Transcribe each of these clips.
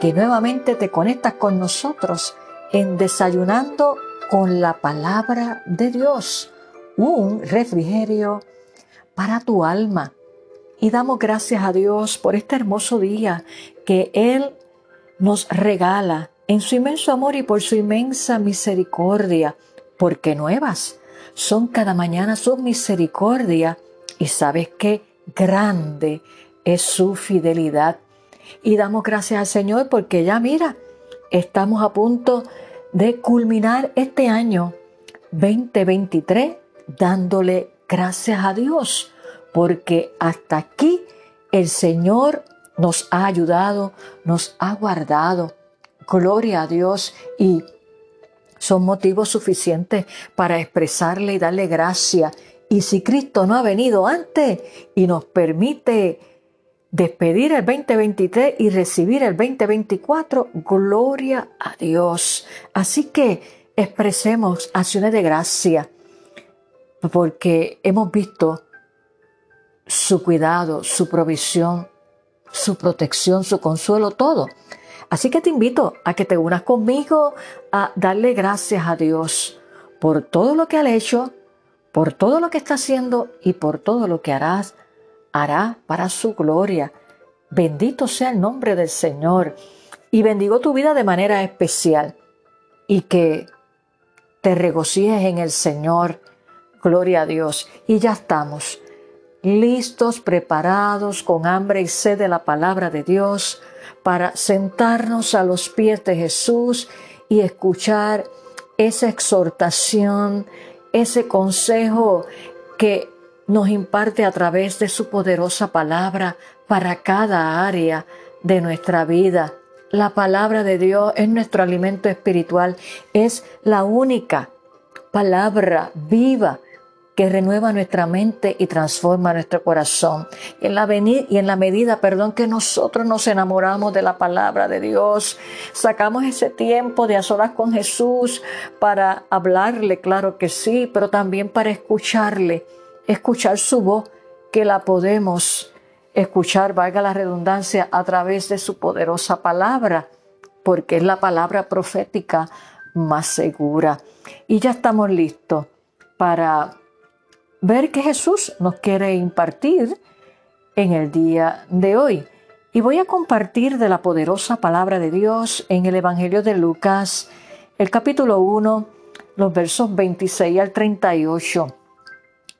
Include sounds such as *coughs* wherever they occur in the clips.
que nuevamente te conectas con nosotros en Desayunando con la Palabra de Dios, un refrigerio para tu alma. Y damos gracias a Dios por este hermoso día que Él nos regala en su inmenso amor y por su inmensa misericordia, porque nuevas son cada mañana su misericordia y sabes qué grande es su fidelidad y damos gracias al Señor porque ya mira, estamos a punto de culminar este año 2023 dándole gracias a Dios porque hasta aquí el Señor nos ha ayudado, nos ha guardado. Gloria a Dios y son motivos suficientes para expresarle y darle gracia. Y si Cristo no ha venido antes y nos permite despedir el 2023 y recibir el 2024, gloria a Dios. Así que expresemos acciones de gracia porque hemos visto su cuidado, su provisión, su protección, su consuelo, todo. Así que te invito a que te unas conmigo a darle gracias a Dios por todo lo que ha hecho, por todo lo que está haciendo y por todo lo que harás hará para su gloria. Bendito sea el nombre del Señor y bendigo tu vida de manera especial y que te regocijes en el Señor. Gloria a Dios. Y ya estamos listos, preparados, con hambre y sed de la palabra de Dios para sentarnos a los pies de Jesús y escuchar esa exhortación, ese consejo que nos imparte a través de su poderosa palabra para cada área de nuestra vida. La palabra de Dios es nuestro alimento espiritual, es la única palabra viva que renueva nuestra mente y transforma nuestro corazón. Y en la, y en la medida, perdón, que nosotros nos enamoramos de la palabra de Dios, sacamos ese tiempo de a solas con Jesús para hablarle, claro que sí, pero también para escucharle escuchar su voz, que la podemos escuchar, valga la redundancia, a través de su poderosa palabra, porque es la palabra profética más segura. Y ya estamos listos para ver qué Jesús nos quiere impartir en el día de hoy. Y voy a compartir de la poderosa palabra de Dios en el Evangelio de Lucas, el capítulo 1, los versos 26 al 38.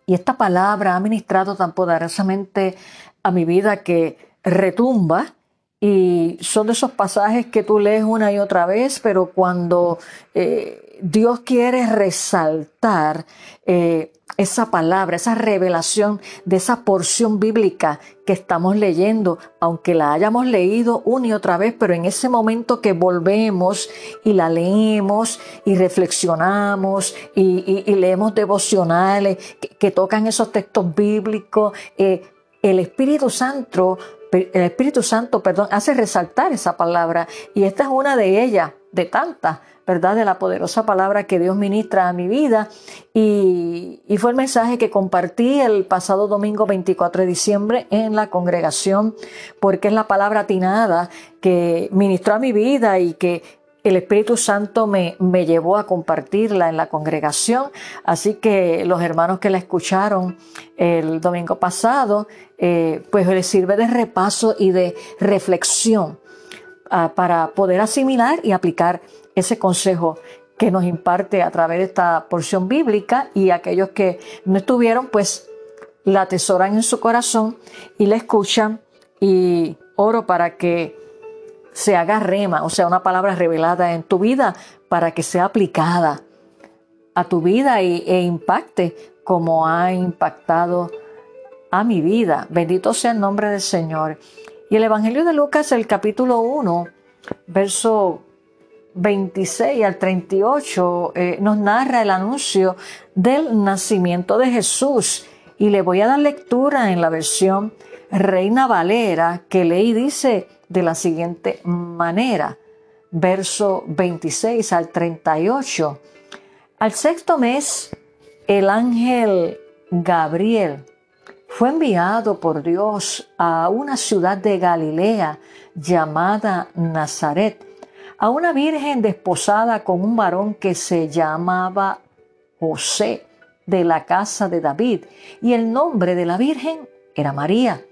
Y esta palabra ha ministrado tan poderosamente a mi vida que retumba y son de esos pasajes que tú lees una y otra vez, pero cuando eh, Dios quiere resaltar eh, esa palabra, esa revelación de esa porción bíblica que estamos leyendo, aunque la hayamos leído una y otra vez, pero en ese momento que volvemos y la leemos y reflexionamos y, leemos devocionales que, tocan esos textos bíblicos, eh, el Espíritu Santo, el Espíritu Santo, perdón, hace resaltar esa palabra y esta es una de ellas, de tantas ¿verdad? De la poderosa palabra que Dios ministra a mi vida. Y, fue el mensaje que compartí el pasado domingo 24 de diciembre en la congregación, porque es la palabra atinada que ministró a mi vida y que el Espíritu Santo me, me, llevó a compartirla en la congregación. Así que los hermanos que la escucharon el domingo pasado, eh, pues les sirve de repaso y de reflexión ah, para poder asimilar y aplicar ese consejo que nos imparte a través de esta porción bíblica y aquellos que no estuvieron, pues la atesoran en su corazón y la escuchan y oro para que se haga rema, o sea, una palabra revelada en tu vida para que sea aplicada a tu vida y, e impacte como ha impactado a mi vida. Bendito sea el nombre del Señor. Y el Evangelio de Lucas, el capítulo 1, verso 26 al 38 eh, nos narra el anuncio del nacimiento de Jesús y le voy a dar lectura en la versión Reina Valera que leí dice de la siguiente manera, verso 26 al 38. Al sexto mes, el ángel Gabriel fue enviado por Dios a una ciudad de Galilea llamada Nazaret, a una virgen desposada con un varón que se llamaba José de la casa de David, y el nombre de la virgen era María.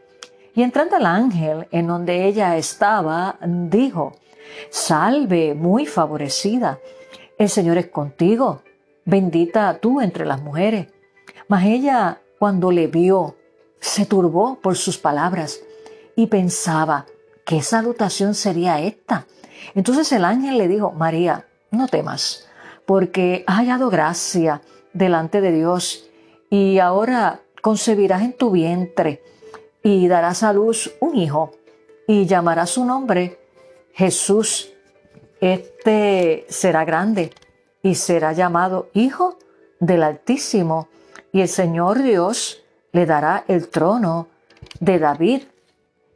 Y entrando el ángel en donde ella estaba, dijo, Salve, muy favorecida, el Señor es contigo, bendita tú entre las mujeres. Mas ella, cuando le vio, se turbó por sus palabras y pensaba, ¿qué salutación sería esta? Entonces el ángel le dijo, María, no temas, porque has hallado gracia delante de Dios y ahora concebirás en tu vientre y darás a luz un hijo y llamarás su nombre Jesús. Este será grande y será llamado Hijo del Altísimo y el Señor Dios le dará el trono de David,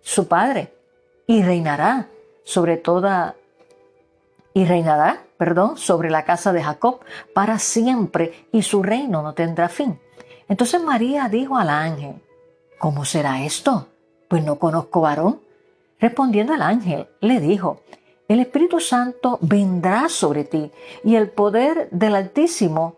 su padre, y reinará sobre toda y reinará, perdón, sobre la casa de Jacob para siempre y su reino no tendrá fin. Entonces María dijo al ángel, ¿cómo será esto? Pues no conozco varón. Respondiendo al ángel, le dijo, el Espíritu Santo vendrá sobre ti y el poder del Altísimo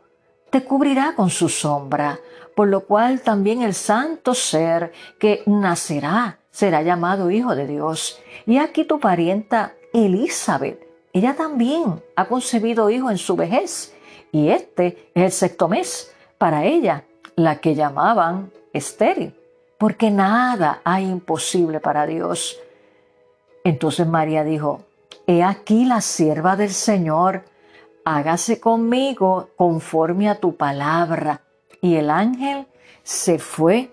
te cubrirá con su sombra por lo cual también el santo ser que nacerá será llamado Hijo de Dios. Y aquí tu parienta Elizabeth, ella también ha concebido hijo en su vejez, y este es el sexto mes para ella, la que llamaban estéril, porque nada hay imposible para Dios. Entonces María dijo, He aquí la sierva del Señor, hágase conmigo conforme a tu palabra y el ángel se fue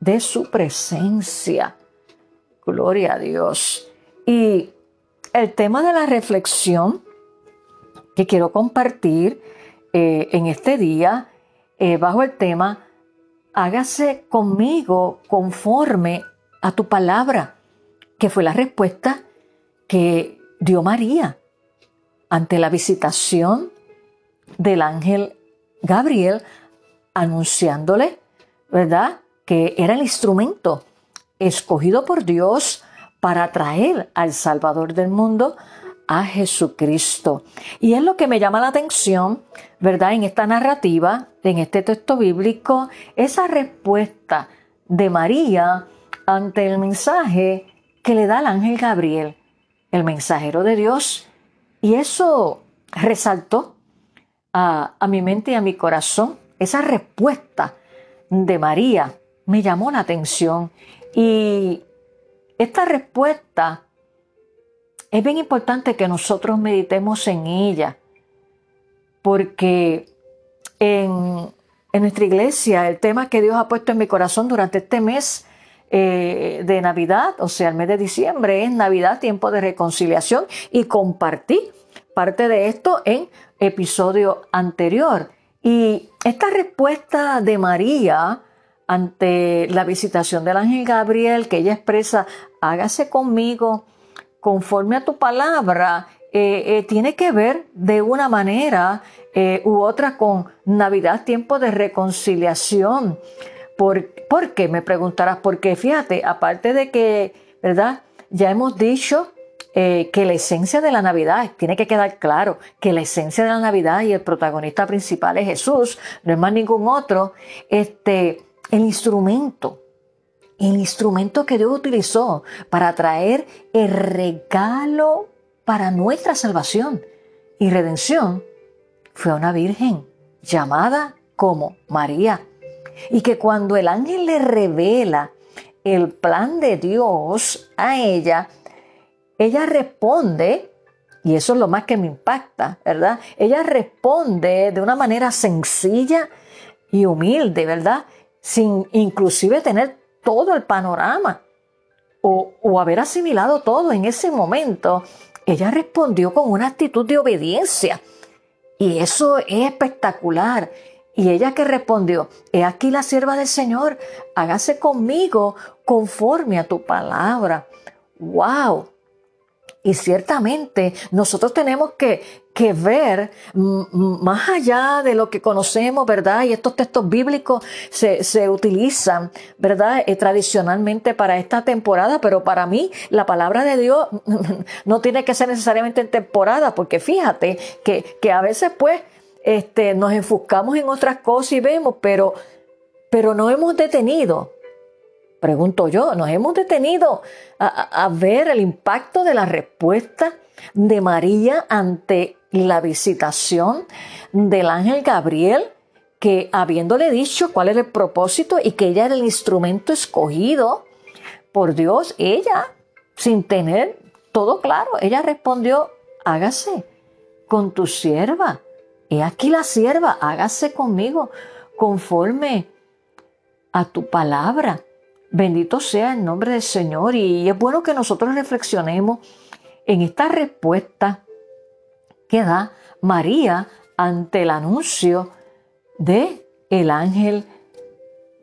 de su presencia. Gloria a Dios. Y el tema de la reflexión que quiero compartir eh, en este día, eh, bajo el tema, hágase conmigo conforme a tu palabra, que fue la respuesta que dio María ante la visitación del ángel Gabriel anunciándole, ¿verdad? Que era el instrumento escogido por Dios para traer al Salvador del mundo, a Jesucristo. Y es lo que me llama la atención, ¿verdad? En esta narrativa, en este texto bíblico, esa respuesta de María ante el mensaje que le da el ángel Gabriel, el mensajero de Dios. Y eso resaltó a, a mi mente y a mi corazón esa respuesta de María me llamó la atención y esta respuesta es bien importante que nosotros meditemos en ella, porque en, nuestra iglesia el tema que Dios ha puesto en mi corazón durante este mes eh, de Navidad, o sea, el mes de diciembre, es Navidad, tiempo de reconciliación, y compartí parte de esto en episodio anterior. Y esta respuesta de María ante la visitación del ángel Gabriel, que ella expresa, hágase conmigo conforme a tu palabra, eh, eh, tiene que ver de una manera eh, u otra con Navidad, tiempo de reconciliación. ¿Por, ¿Por qué? Me preguntarás, porque fíjate, aparte de que, ¿verdad? Ya hemos dicho eh, que la esencia de la Navidad, tiene que quedar claro, que la esencia de la Navidad y el protagonista principal es Jesús, no es más ningún otro, este, el instrumento, el instrumento que Dios utilizó para traer el regalo para nuestra salvación y redención fue una virgen llamada como María. Y que cuando el ángel le revela el plan de Dios a ella, ella responde, y eso es lo más que me impacta, ¿verdad? Ella responde de una manera sencilla y humilde, ¿verdad? Sin inclusive tener todo el panorama o, haber asimilado todo en ese momento. ella respondió con una actitud de obediencia. Y eso es espectacular. Y ella que respondió, he aquí la sierva del Señor, hágase conmigo conforme a tu palabra. ¡Wow! Y ciertamente nosotros tenemos que, que ver más allá de lo que conocemos, ¿verdad? Y estos textos bíblicos se, se utilizan, ¿verdad? Eh, tradicionalmente para esta temporada, pero para mí la palabra de Dios *laughs* no tiene que ser necesariamente en temporada, porque fíjate que, que a veces pues este, nos enfocamos en otras cosas y vemos, pero, pero no hemos detenido pregunto yo, nos hemos detenido a, ver el impacto de la respuesta de María ante la visitación del ángel Gabriel, que habiéndole dicho cuál era el propósito y que ella era el instrumento escogido por Dios, ella, sin tener todo claro, ella respondió, hágase con tu sierva. He aquí la sierva, hágase conmigo conforme a tu palabra. Bendito sea el nombre del Señor y es bueno que nosotros reflexionemos en esta respuesta que da María ante el anuncio de el ángel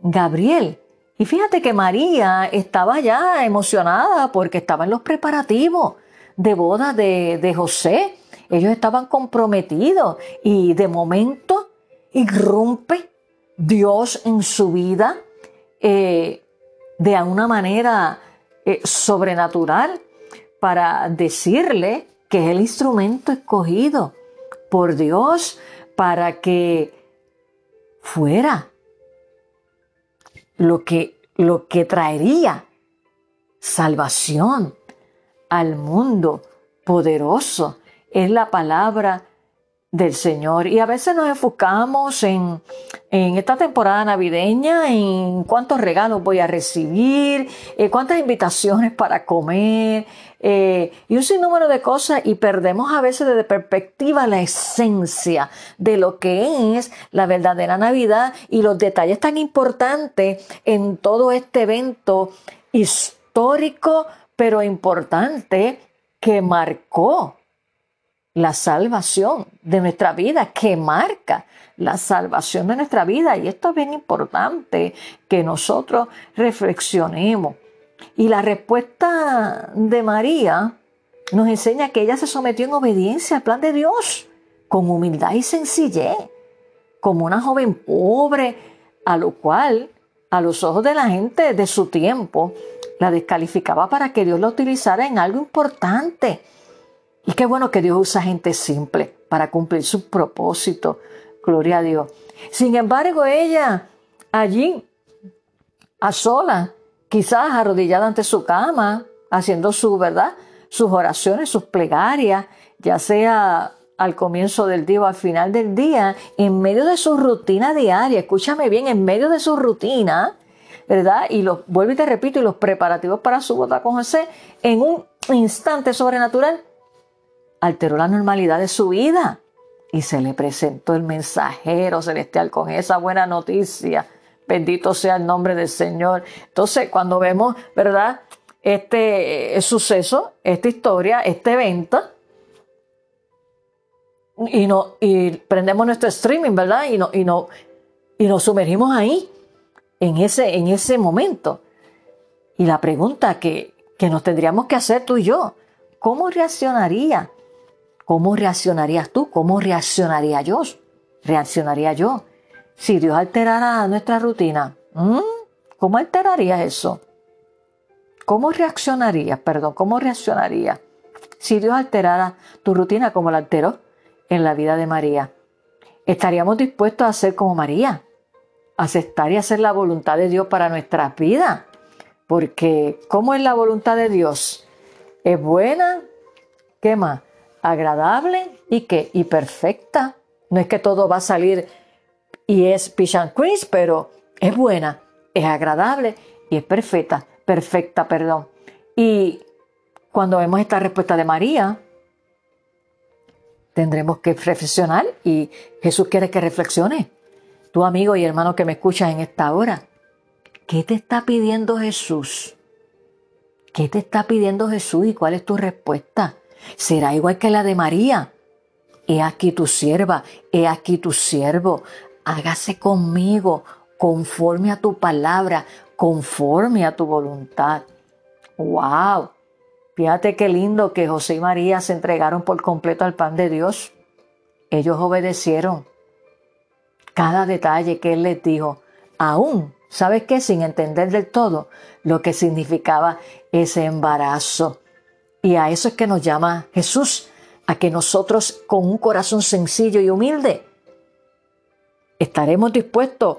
Gabriel. Y fíjate que María estaba ya emocionada porque estaba en los preparativos de boda de, José. Ellos estaban comprometidos y de momento irrumpe Dios en su vida. Eh, de una manera eh, sobrenatural para decirle que es el instrumento escogido por Dios para que fuera lo que, lo que traería salvación al mundo poderoso. Es la palabra del Señor. Y a veces nos enfocamos en, esta temporada navideña, en cuántos regalos voy a recibir, eh, cuántas invitaciones para comer, eh, y un sinnúmero de cosas, y perdemos a veces de perspectiva la esencia de lo que es la verdadera Navidad y los detalles tan importantes en todo este evento histórico, pero importante que marcó la salvación de nuestra vida, que marca la salvación de nuestra vida. Y esto es bien importante que nosotros reflexionemos. Y la respuesta de María nos enseña que ella se sometió en obediencia al plan de Dios, con humildad y sencillez, como una joven pobre, a lo cual, a los ojos de la gente de su tiempo, la descalificaba para que Dios la utilizara en algo importante y qué bueno que Dios usa gente simple para cumplir su propósito. Gloria a Dios. Sin embargo, ella allí, a sola, quizás arrodillada ante su cama, haciendo su verdad, sus oraciones, sus plegarias, ya sea al comienzo del día o al final del día, en medio de su rutina diaria, escúchame bien, en medio de su rutina, ¿verdad? Y los, vuelvo y te repito, y los preparativos para su boda con José, en un instante sobrenatural, alteró la normalidad de su vida y se le presentó el mensajero celestial con esa buena noticia. Bendito sea el nombre del Señor. Entonces, cuando vemos, ¿verdad? Este eh, suceso, esta historia, este evento, y, no, y prendemos nuestro streaming, ¿verdad? Y, no, y, no, y nos sumergimos ahí, en ese, en ese momento. Y la pregunta que, que nos tendríamos que hacer tú y yo, ¿cómo reaccionaría ¿Cómo reaccionarías tú? ¿Cómo reaccionaría yo? ¿Reaccionaría yo? Si Dios alterara nuestra rutina, ¿cómo alteraría eso? ¿Cómo reaccionarías? Perdón, ¿cómo reaccionaría si Dios alterara tu rutina como la alteró en la vida de María? ¿Estaríamos dispuestos a ser como María? Aceptar y hacer la voluntad de Dios para nuestras vidas. Porque, ¿cómo es la voluntad de Dios? ¿Es buena? ¿Qué más? Agradable y que y perfecta. No es que todo va a salir y es pish and pero es buena, es agradable y es perfecta, perfecta, perdón. Y cuando vemos esta respuesta de María, tendremos que reflexionar y Jesús quiere que reflexione. Tu amigo y hermano que me escuchas en esta hora, ¿qué te está pidiendo Jesús? ¿Qué te está pidiendo Jesús y cuál es tu respuesta? Será igual que la de María. He aquí tu sierva, he aquí tu siervo, hágase conmigo conforme a tu palabra, conforme a tu voluntad. ¡Wow! Fíjate qué lindo que José y María se entregaron por completo al pan de Dios. Ellos obedecieron cada detalle que Él les dijo, aún, ¿sabes qué? Sin entender del todo lo que significaba ese embarazo. Y a eso es que nos llama Jesús, a que nosotros con un corazón sencillo y humilde estaremos dispuestos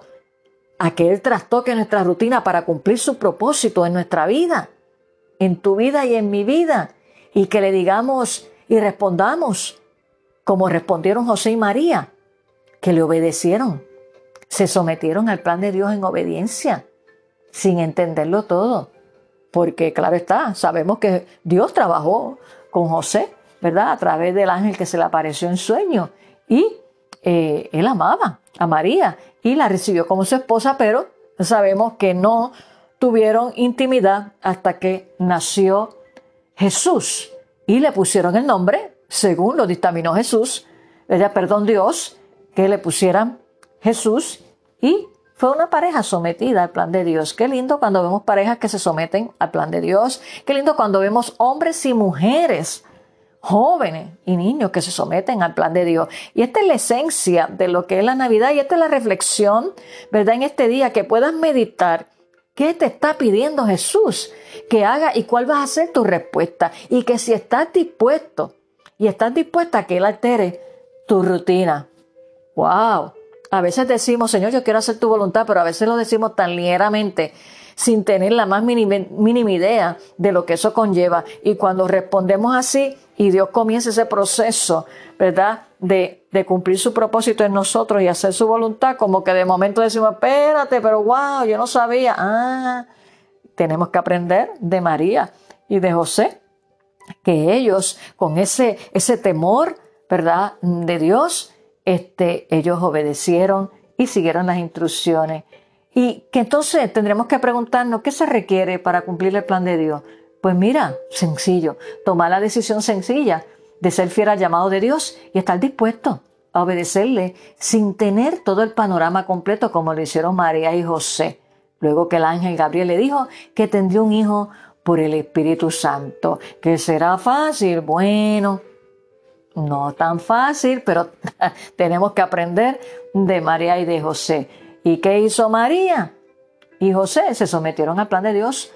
a que Él trastoque nuestra rutina para cumplir su propósito en nuestra vida en tu vida y en mi vida y que le digamos y respondamos como respondieron José y María, que le obedecieron, se sometieron al plan de Dios en obediencia, sin entenderlo todo. Porque claro está, sabemos que Dios trabajó con José, ¿verdad? A través del ángel que se le apareció en sueño. Y eh, él amaba a María y la recibió como su esposa, pero sabemos que no tuvieron intimidad hasta que nació Jesús y le pusieron el nombre, según lo dictaminó Jesús, ella, perdón Dios, que le pusieran Jesús y fue una pareja sometida al plan de Dios. Qué lindo cuando vemos parejas que se someten al plan de Dios. Qué lindo cuando vemos hombres y mujeres, jóvenes y niños que se someten al plan de Dios. Y esta es la esencia de lo que es la Navidad y esta es la reflexión, ¿verdad? En este día que puedas meditar ¿Qué te está pidiendo Jesús que haga y cuál va a ser tu respuesta? Y que si estás dispuesto y estás dispuesta a que Él altere tu rutina. ¡Wow! A veces decimos, Señor, yo quiero hacer tu voluntad, pero a veces lo decimos tan ligeramente sin tener la más mínima, mínima idea de lo que eso conlleva. Y cuando respondemos así y Dios comienza ese proceso, ¿verdad? De, de, cumplir su propósito en nosotros y hacer su voluntad, como que de momento decimos, espérate, pero wow, yo no sabía. Ah, tenemos que aprender de María y de José, que ellos con ese, ese temor, ¿verdad? De Dios, este, ellos obedecieron y siguieron las instrucciones. Y que entonces tendremos que preguntarnos qué se requiere para cumplir el plan de Dios. Pues mira, sencillo, tomar la decisión sencilla de ser fiel al llamado de Dios y estar dispuesto a obedecerle sin tener todo el panorama completo como lo hicieron María y José. Luego que el ángel Gabriel le dijo que tendría un hijo por el Espíritu Santo, que será fácil, bueno, no tan fácil, pero *laughs* tenemos que aprender de María y de José. ¿Y qué hizo María? Y José se sometieron al plan de Dios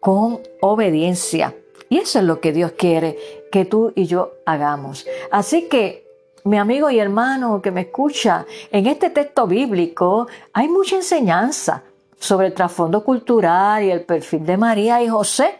con obediencia. Y eso es lo que Dios quiere que tú y yo hagamos. Así que, mi amigo y hermano que me escucha, en este texto bíblico hay mucha enseñanza sobre el trasfondo cultural y el perfil de María y José,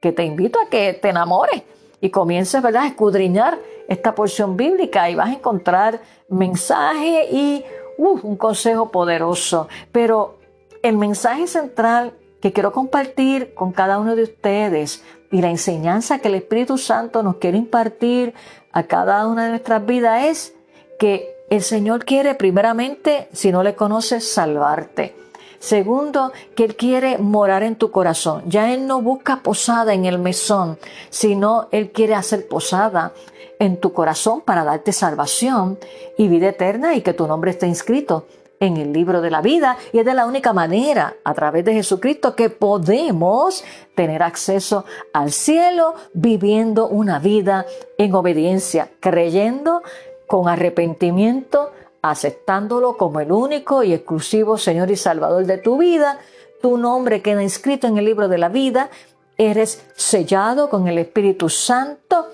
que te invito a que te enamores y comiences ¿verdad? a escudriñar esta porción bíblica y vas a encontrar mensaje y un consejo poderoso, pero el mensaje central que quiero compartir con cada uno de ustedes y la enseñanza que el Espíritu Santo nos quiere impartir a cada una de nuestras vidas es que el Señor quiere primeramente, si no le conoces, salvarte. Segundo, que Él quiere morar en tu corazón. Ya Él no busca posada en el mesón, sino Él quiere hacer posada en tu corazón para darte salvación y vida eterna y que tu nombre esté inscrito en el libro de la vida y es de la única manera a través de Jesucristo que podemos tener acceso al cielo viviendo una vida en obediencia, creyendo con arrepentimiento, aceptándolo como el único y exclusivo Señor y Salvador de tu vida. Tu nombre queda inscrito en el libro de la vida, eres sellado con el Espíritu Santo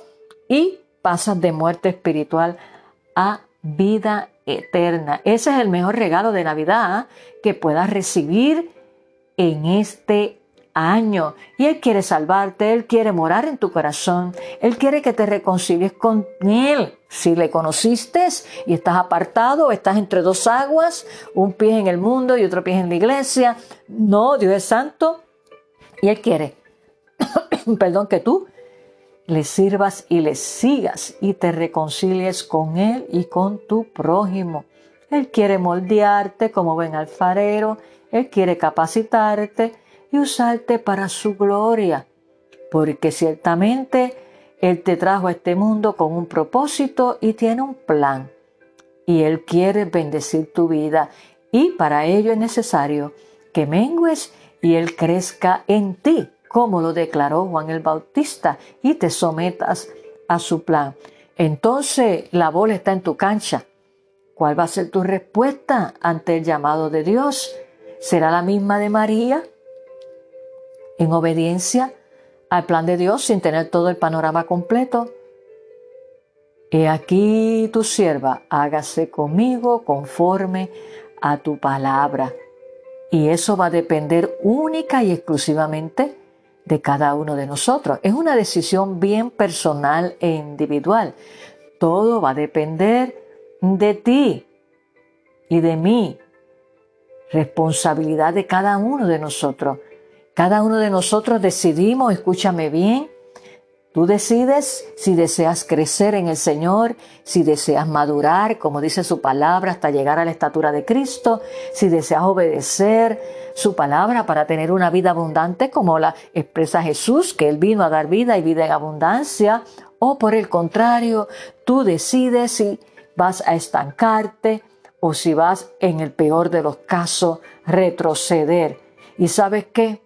y pasas de muerte espiritual a vida eterna. Ese es el mejor regalo de Navidad que puedas recibir en este año. Y Él quiere salvarte, Él quiere morar en tu corazón, Él quiere que te reconcilies con Él. Si le conociste y estás apartado, estás entre dos aguas, un pie en el mundo y otro pie en la iglesia. No, Dios es santo y Él quiere, *coughs* perdón, que tú le sirvas y le sigas y te reconcilies con Él y con tu prójimo. Él quiere moldearte como buen alfarero, Él quiere capacitarte y usarte para su gloria, porque ciertamente Él te trajo a este mundo con un propósito y tiene un plan. Y Él quiere bendecir tu vida. Y para ello es necesario que mengues y Él crezca en ti, como lo declaró Juan el Bautista, y te sometas a su plan. Entonces la bola está en tu cancha. ¿Cuál va a ser tu respuesta ante el llamado de Dios? ¿Será la misma de María? En obediencia al plan de Dios sin tener todo el panorama completo. He aquí tu sierva, hágase conmigo conforme a tu palabra. Y eso va a depender única y exclusivamente de cada uno de nosotros. Es una decisión bien personal e individual. Todo va a depender de ti y de mí. Responsabilidad de cada uno de nosotros. Cada uno de nosotros decidimos, escúchame bien, Tú decides si deseas crecer en el Señor, si deseas madurar, como dice su palabra, hasta llegar a la estatura de Cristo, si deseas obedecer su palabra para tener una vida abundante, como la expresa Jesús, que Él vino a dar vida y vida en abundancia, o por el contrario, tú decides si vas a estancarte o si vas, en el peor de los casos, retroceder. ¿Y sabes qué?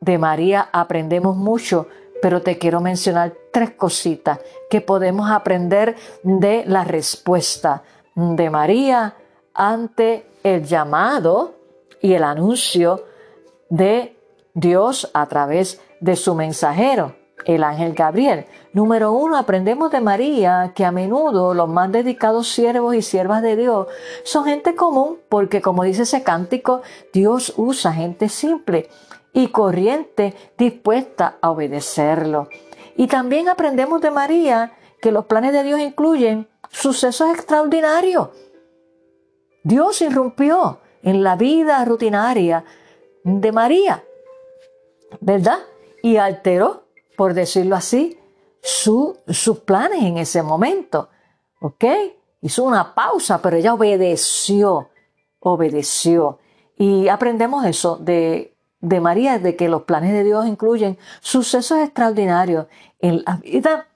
De María aprendemos mucho pero te quiero mencionar tres cositas que podemos aprender de la respuesta de María ante el llamado y el anuncio de Dios a través de su mensajero, el ángel Gabriel. Número uno, aprendemos de María que a menudo los más dedicados siervos y siervas de Dios son gente común, porque como dice ese cántico, Dios usa gente simple y corriente dispuesta a obedecerlo. Y también aprendemos de María que los planes de Dios incluyen sucesos extraordinarios. Dios irrumpió en la vida rutinaria de María, ¿verdad? Y alteró, por decirlo así, sus planes en ese momento. ¿Ok? Hizo una pausa, pero ella obedeció, obedeció. Y aprendemos eso de de María de que los planes de Dios incluyen sucesos extraordinarios en la vida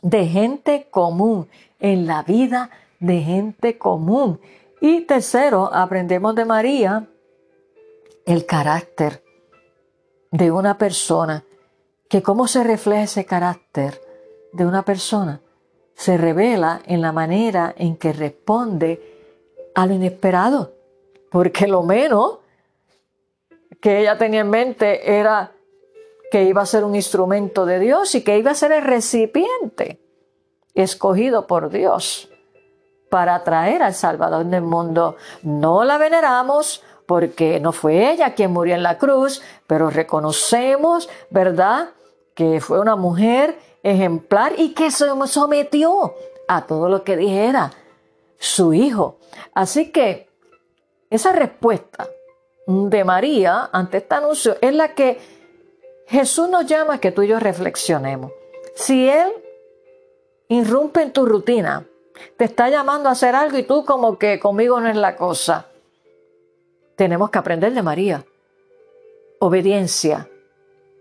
de gente común, en la vida de gente común. Y tercero, aprendemos de María el carácter de una persona, que cómo se refleja ese carácter de una persona, se revela en la manera en que responde a lo inesperado, porque lo menos que ella tenía en mente era que iba a ser un instrumento de Dios y que iba a ser el recipiente escogido por Dios para traer al Salvador del mundo. No la veneramos porque no fue ella quien murió en la cruz, pero reconocemos, ¿verdad?, que fue una mujer ejemplar y que se sometió a todo lo que dijera su hijo. Así que esa respuesta de María ante este anuncio es la que Jesús nos llama a que tú y yo reflexionemos. Si Él irrumpe en tu rutina, te está llamando a hacer algo y tú como que conmigo no es la cosa, tenemos que aprender de María. Obediencia,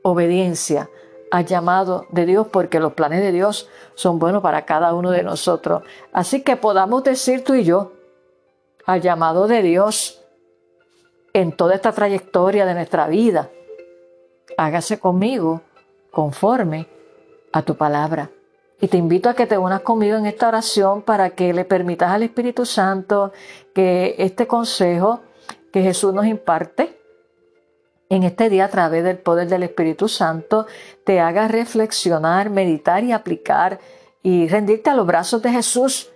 obediencia al llamado de Dios porque los planes de Dios son buenos para cada uno de nosotros. Así que podamos decir tú y yo al llamado de Dios en toda esta trayectoria de nuestra vida. Hágase conmigo conforme a tu palabra. Y te invito a que te unas conmigo en esta oración para que le permitas al Espíritu Santo que este consejo que Jesús nos imparte en este día a través del poder del Espíritu Santo te haga reflexionar, meditar y aplicar y rendirte a los brazos de Jesús,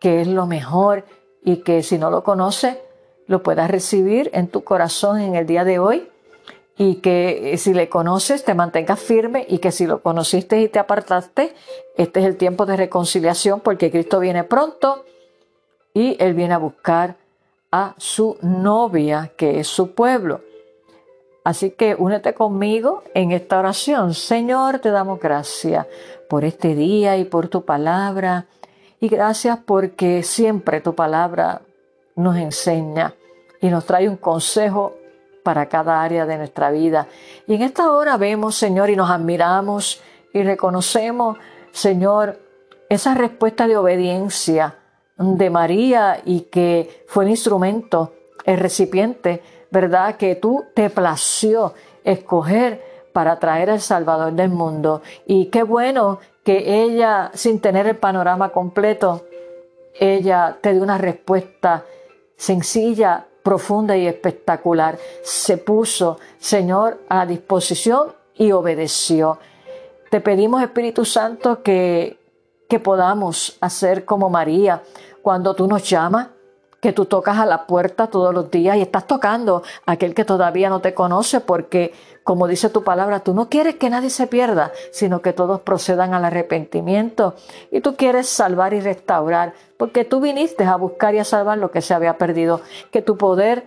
que es lo mejor y que si no lo conoces, lo puedas recibir en tu corazón en el día de hoy y que eh, si le conoces te mantengas firme y que si lo conociste y te apartaste, este es el tiempo de reconciliación porque Cristo viene pronto y Él viene a buscar a su novia, que es su pueblo. Así que únete conmigo en esta oración. Señor, te damos gracias por este día y por tu palabra. Y gracias porque siempre tu palabra nos enseña y nos trae un consejo para cada área de nuestra vida. Y en esta hora vemos, Señor, y nos admiramos y reconocemos, Señor, esa respuesta de obediencia de María y que fue el instrumento, el recipiente, ¿verdad? Que tú te plació escoger para traer al Salvador del mundo. Y qué bueno que ella, sin tener el panorama completo, ella te dio una respuesta sencilla, profunda y espectacular. Se puso, Señor, a disposición y obedeció. Te pedimos, Espíritu Santo, que, que podamos hacer como María cuando tú nos llamas, que tú tocas a la puerta todos los días y estás tocando a aquel que todavía no te conoce porque, como dice tu palabra, tú no quieres que nadie se pierda, sino que todos procedan al arrepentimiento. Y tú quieres salvar y restaurar porque tú viniste a buscar y a salvar lo que se había perdido. Que tu poder,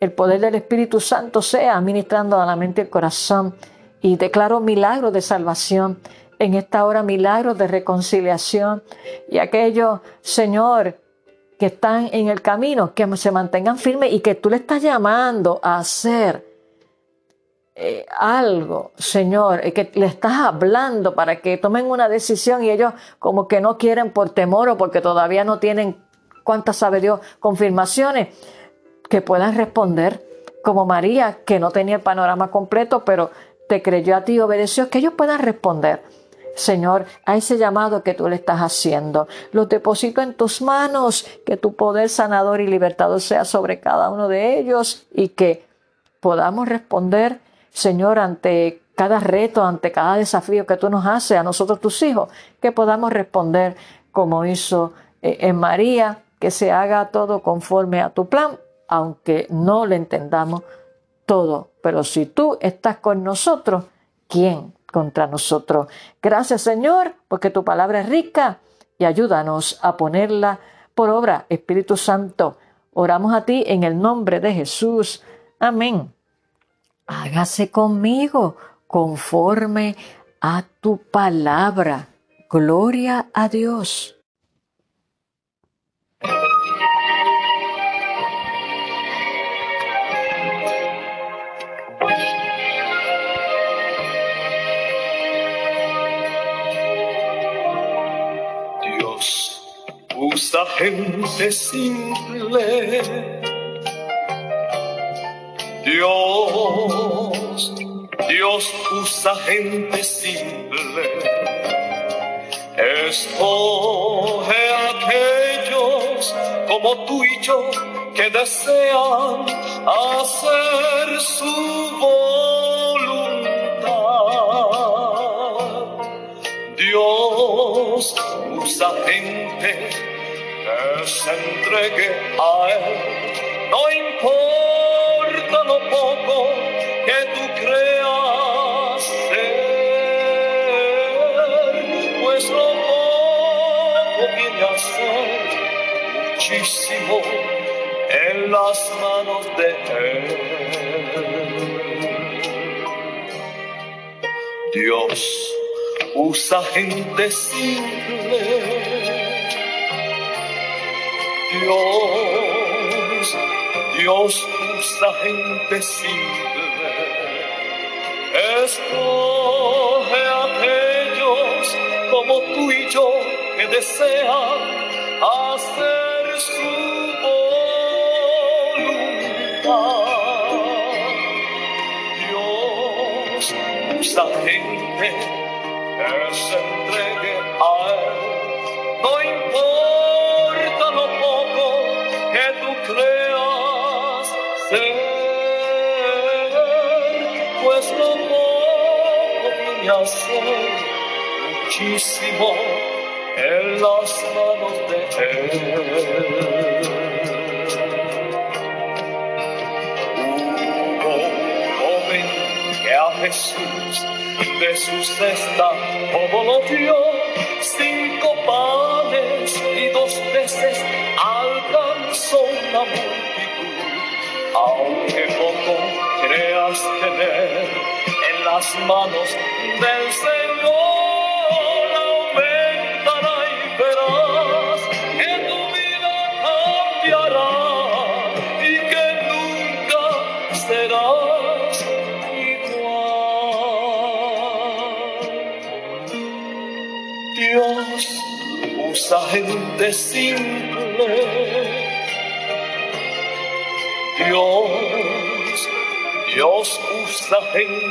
el poder del Espíritu Santo sea ministrando a la mente y el corazón. Y declaro milagros de salvación en esta hora, milagros de reconciliación. Y aquellos, Señor, que están en el camino, que se mantengan firmes y que tú le estás llamando a hacer eh, algo, Señor, y que le estás hablando para que tomen una decisión y ellos como que no quieren por temor o porque todavía no tienen, cuántas sabe Dios, confirmaciones, que puedan responder como María, que no tenía el panorama completo, pero te creyó a ti y obedeció, que ellos puedan responder Señor, a ese llamado que tú le estás haciendo. Los deposito en tus manos, que tu poder sanador y libertador sea sobre cada uno de ellos y que podamos responder, Señor, ante cada reto, ante cada desafío que tú nos haces a nosotros tus hijos, que podamos responder como hizo eh, en María, que se haga todo conforme a tu plan, aunque no le entendamos todo. Pero si tú estás con nosotros, ¿quién contra nosotros. Gracias Señor, porque tu palabra es rica y ayúdanos a ponerla por obra. Espíritu Santo, oramos a ti en el nombre de Jesús. Amén. Hágase conmigo conforme a tu palabra. Gloria a Dios. Gente simple. Dios, Dios usa gente simple. Escoge a aquellos como tú y yo que desean hacer su voluntad. Dios usa gente se entregue a Él. No importa lo poco que tú creas ser, pues lo poco viene a ser muchísimo en las manos de Él. Dios usa gente simple Dios, Dios usa gente simple, escoge a aquellos como tú y yo que desean hacer su voluntad. Dios usa gente muchísimo en las manos de Él. Hubo un joven que a Jesús de su cesta todo lo dio, cinco panes y dos peces alcanzó la multitud. Aunque poco creas tener en las manos del Señor, aumentará y verás que tu vida cambiará y que nunca serás igual. Dios usa gente simple. Dios, Dios usa gente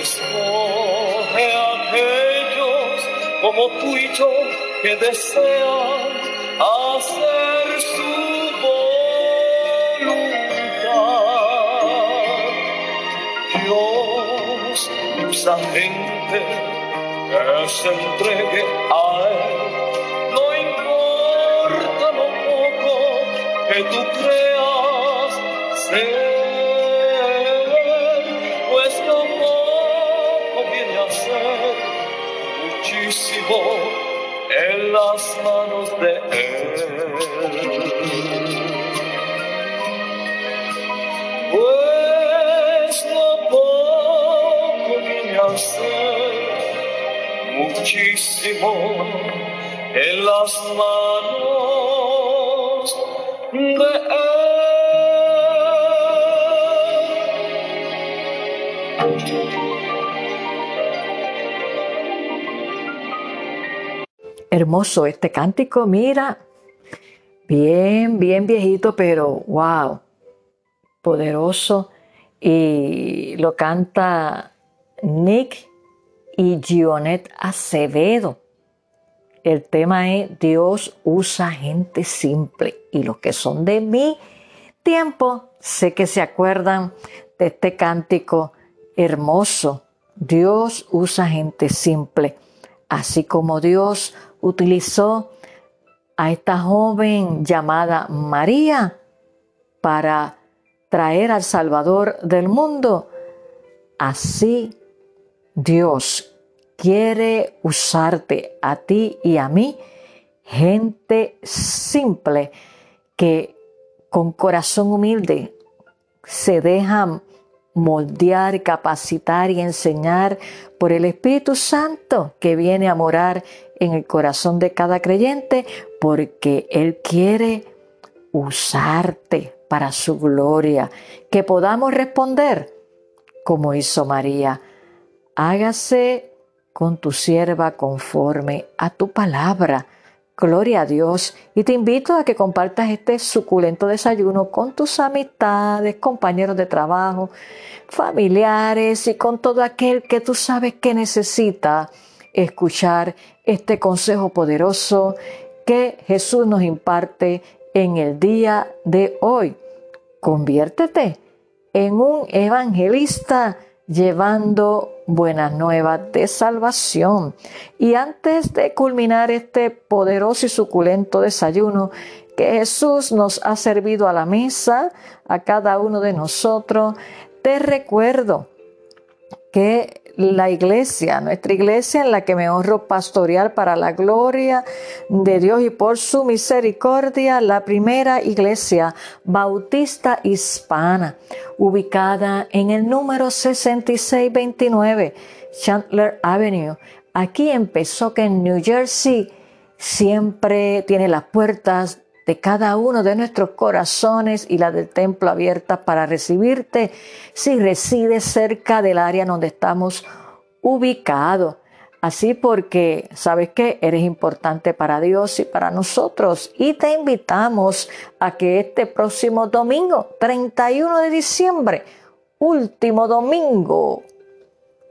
Escoge aquellos como tú y yo que desean hacer su esa gente que se entregue a Él. No importa lo poco que tú creas muchísimo en las manos de Él. muchísimo en las manos de Hermoso este cántico, mira, bien, bien viejito, pero wow, poderoso. Y lo canta Nick y Gionet Acevedo. El tema es Dios usa gente simple y los que son de mi tiempo sé que se acuerdan de este cántico hermoso. Dios usa gente simple, así como Dios utilizó a esta joven llamada María para traer al Salvador del mundo. Así Dios quiere usarte a ti y a mí, gente simple que con corazón humilde se dejan moldear, capacitar y enseñar por el Espíritu Santo que viene a morar en el corazón de cada creyente porque Él quiere usarte para su gloria, que podamos responder como hizo María hágase con tu sierva conforme a tu palabra. Gloria a Dios. Y te invito a que compartas este suculento desayuno con tus amistades, compañeros de trabajo, familiares y con todo aquel que tú sabes que necesita escuchar este consejo poderoso que Jesús nos imparte en el día de hoy. Conviértete en un evangelista llevando buenas nuevas de salvación. Y antes de culminar este poderoso y suculento desayuno que Jesús nos ha servido a la mesa, a cada uno de nosotros, te recuerdo que la iglesia, nuestra iglesia en la que me honro pastorear para la gloria de Dios y por su misericordia, la primera iglesia bautista hispana, ubicada en el número 6629 Chandler Avenue. Aquí empezó que en New Jersey siempre tiene las puertas de cada uno de nuestros corazones y la del templo abierta para recibirte si resides cerca del área donde estamos ubicados. Así porque sabes que eres importante para Dios y para nosotros. Y te invitamos a que este próximo domingo, 31 de diciembre, último domingo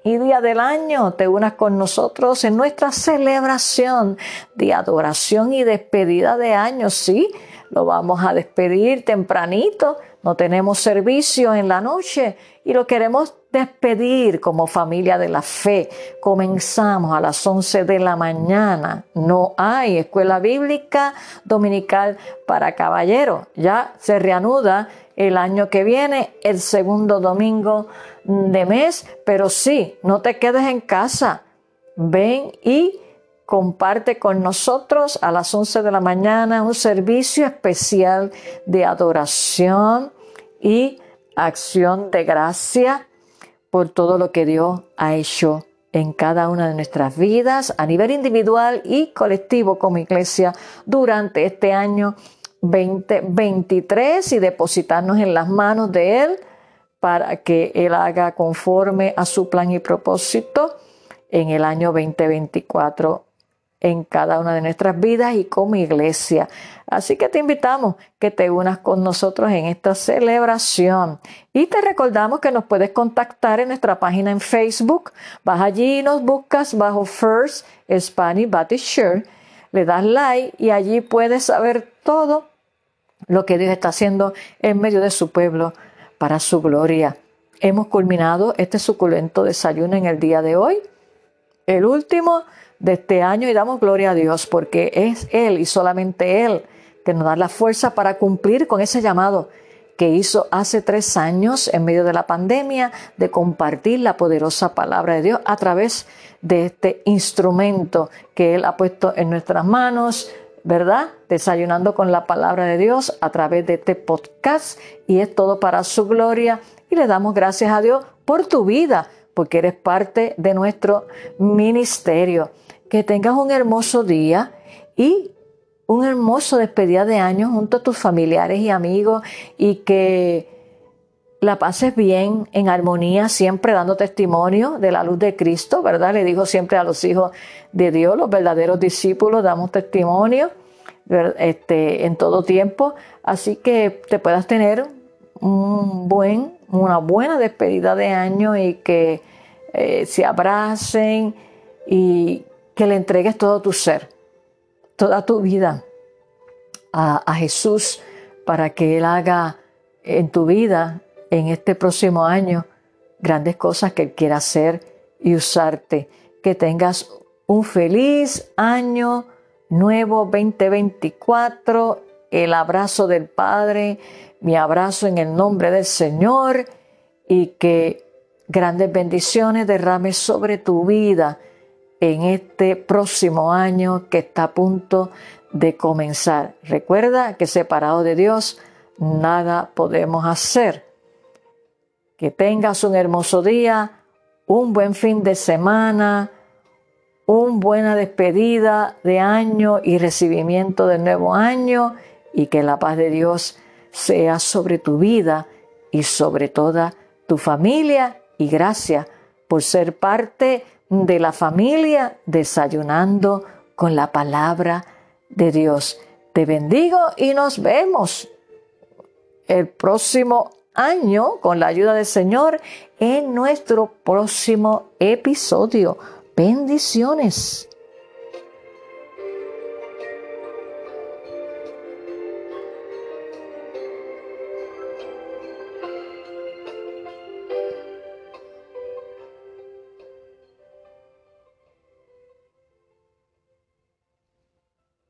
y día del año te unas con nosotros en nuestra celebración de adoración y despedida de año. Sí, lo vamos a despedir tempranito, no tenemos servicio en la noche y lo queremos despedir como familia de la fe. Comenzamos a las 11 de la mañana. No hay escuela bíblica dominical para caballeros. Ya se reanuda el año que viene, el segundo domingo de mes, pero sí, no te quedes en casa. Ven y comparte con nosotros a las 11 de la mañana un servicio especial de adoración y acción de gracia por todo lo que Dios ha hecho en cada una de nuestras vidas a nivel individual y colectivo como iglesia durante este año 2023 y depositarnos en las manos de Él para que Él haga conforme a su plan y propósito en el año 2024 en cada una de nuestras vidas y como iglesia. Así que te invitamos que te unas con nosotros en esta celebración. Y te recordamos que nos puedes contactar en nuestra página en Facebook. Vas allí y nos buscas bajo First Spanish Baptist Church. Le das like y allí puedes saber todo lo que Dios está haciendo en medio de su pueblo para su gloria. Hemos culminado este suculento desayuno en el día de hoy. El último de este año y damos gloria a Dios porque es Él y solamente Él que nos da la fuerza para cumplir con ese llamado que hizo hace tres años en medio de la pandemia de compartir la poderosa palabra de Dios a través de este instrumento que Él ha puesto en nuestras manos, ¿verdad? Desayunando con la palabra de Dios a través de este podcast. Y es todo para su gloria. Y le damos gracias a Dios por tu vida porque eres parte de nuestro ministerio. Que tengas un hermoso día y un hermoso despedida de año junto a tus familiares y amigos. Y que la pases bien, en armonía, siempre dando testimonio de la luz de Cristo, ¿verdad? Le digo siempre a los hijos de Dios, los verdaderos discípulos, damos testimonio este, en todo tiempo. Así que te puedas tener una buena despedida de año y que eh, se abracen y que le entregues todo tu ser, toda tu vida a, Jesús para que Él haga en tu vida, en este próximo año, grandes cosas que Él quiera hacer y usarte. Que tengas un feliz año nuevo 2024, el abrazo del Padre, mi abrazo en el nombre del Señor y que grandes bendiciones derrames sobre tu vida en este próximo año que está a punto de comenzar. Recuerda que separado de Dios nada podemos hacer. Que tengas un hermoso día, un buen fin de semana, una buena despedida de año y recibimiento del nuevo año y que la paz de Dios sea sobre tu vida y sobre toda tu familia y gracias por ser parte de la familia desayunando con la palabra de Dios. Te bendigo y nos vemos el próximo año con la ayuda del Señor en nuestro próximo episodio. Bendiciones.